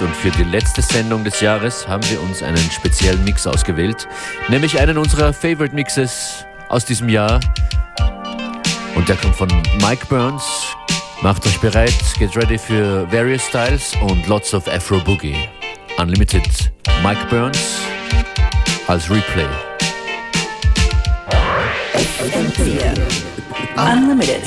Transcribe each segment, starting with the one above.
und für die letzte Sendung des Jahres haben wir uns einen speziellen Mix ausgewählt, nämlich einen unserer Favorite Mixes aus diesem Jahr. Und der kommt von Mike Burns. Macht euch bereit, geht ready für Various Styles und lots of Afro Boogie. Unlimited Mike Burns als Replay. Unlimited.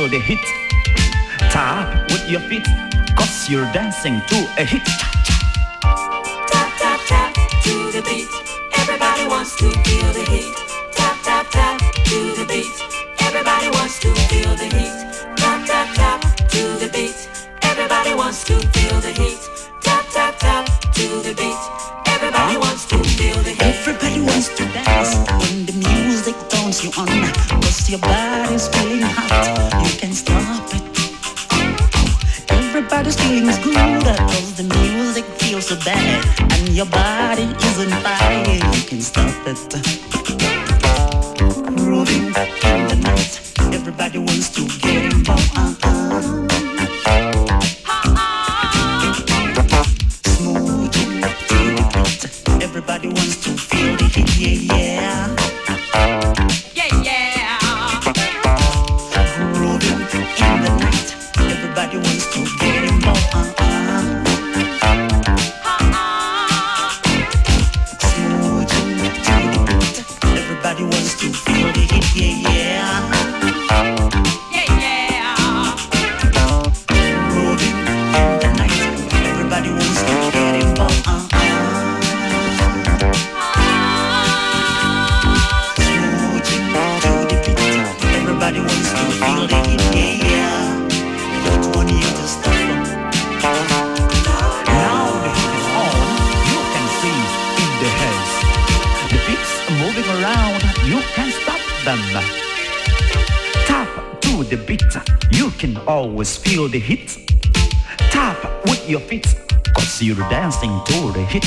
know the hit. Tap with your feet, cause you're dancing to I can stop it. Grooving in the night, everybody wants to get involved. 휘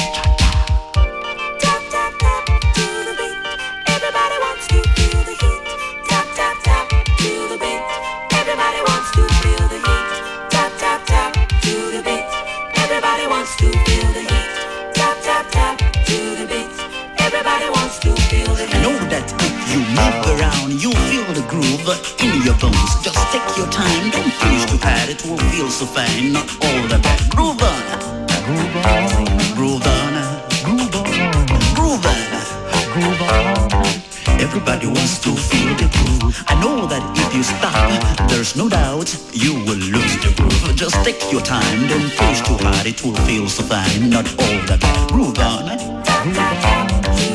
There's no doubt you will lose the groove. Just take your time, don't push too hard, it will feel so fine. Not all that. Groove on,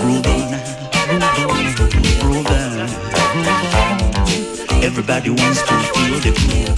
groove on, groove on. Everybody wants to feel the groove.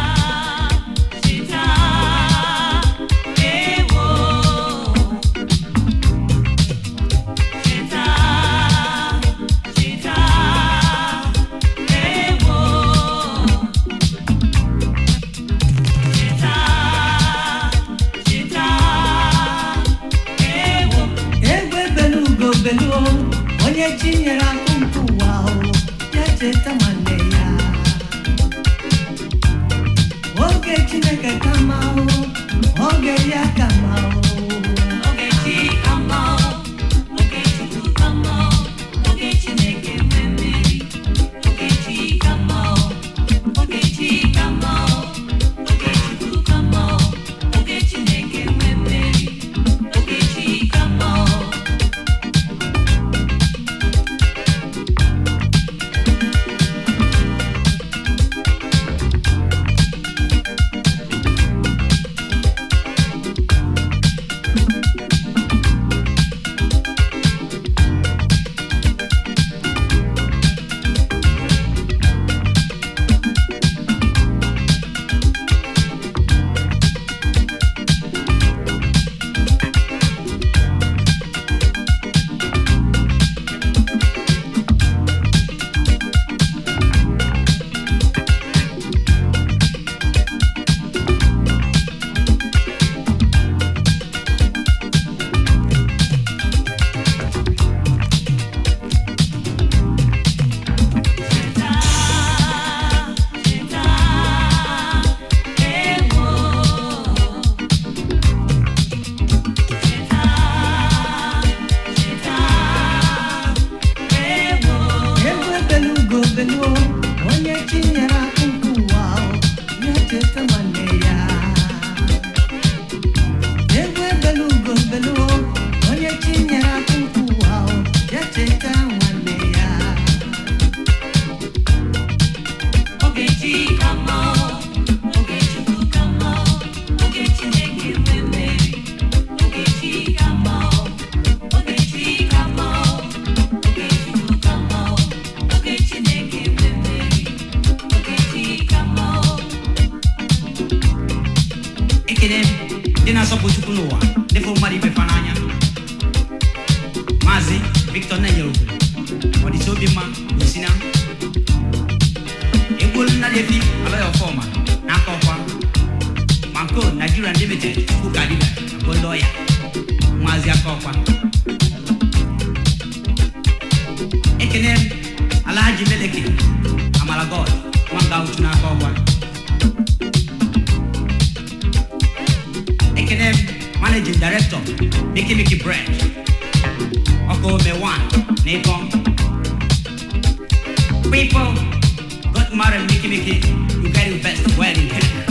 mwaka managing director miki miki people got married miki miki you get your best wedding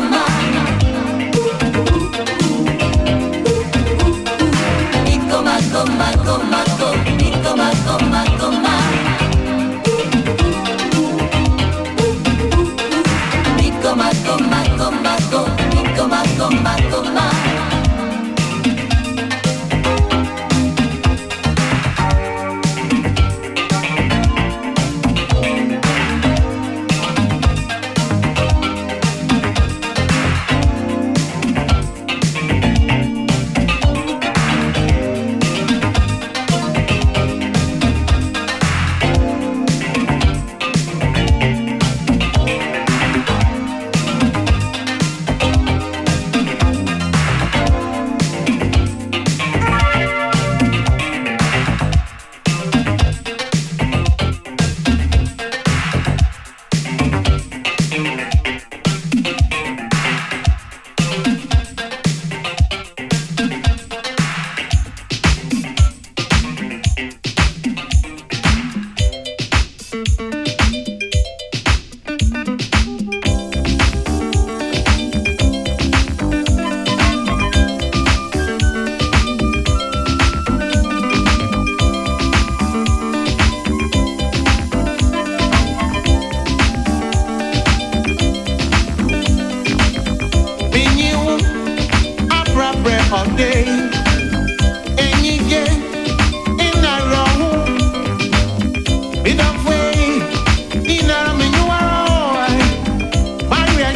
the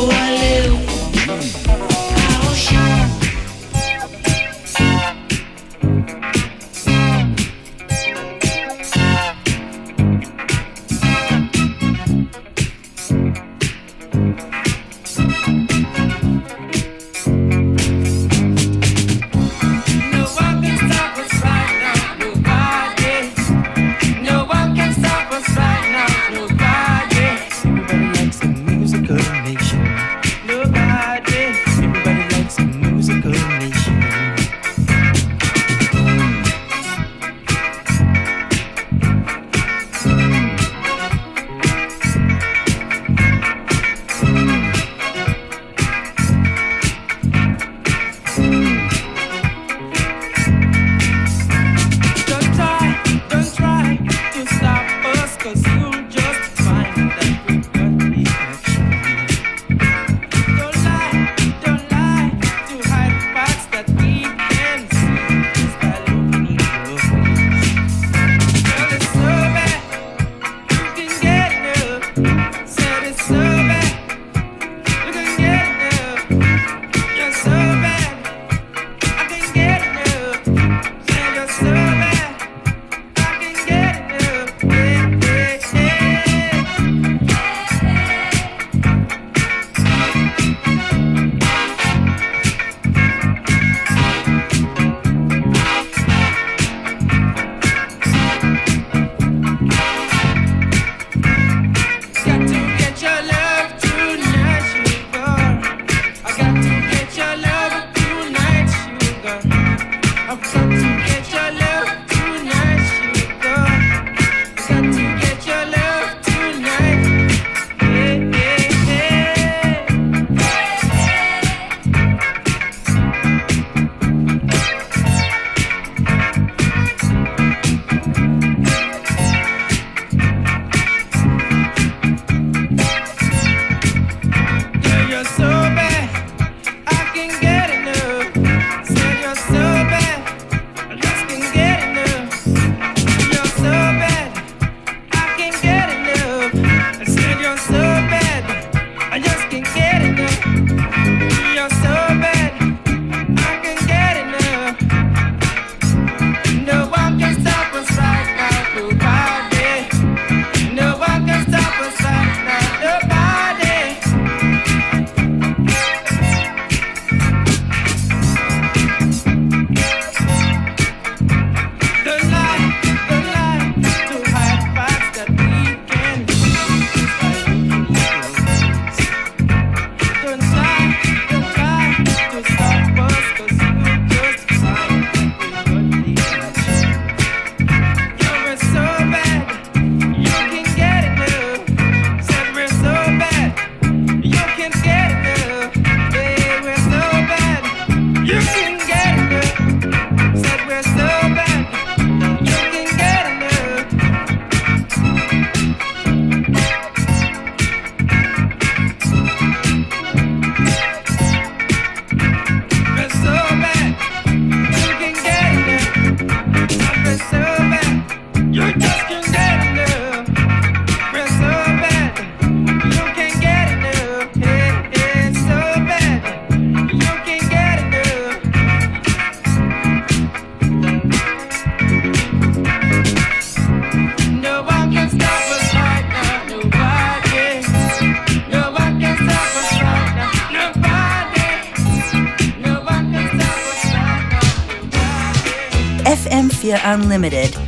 igual. Media Unlimited